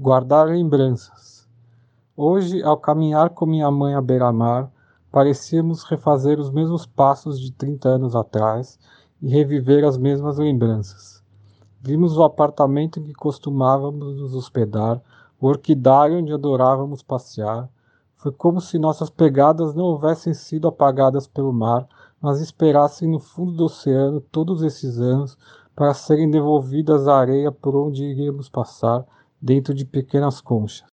guardar lembranças. Hoje, ao caminhar com minha mãe à beira-mar, parecíamos refazer os mesmos passos de 30 anos atrás e reviver as mesmas lembranças. Vimos o apartamento em que costumávamos nos hospedar, o orquidário onde adorávamos passear. Foi como se nossas pegadas não houvessem sido apagadas pelo mar, mas esperassem no fundo do oceano todos esses anos para serem devolvidas à areia por onde iríamos passar, dentro de pequenas conchas.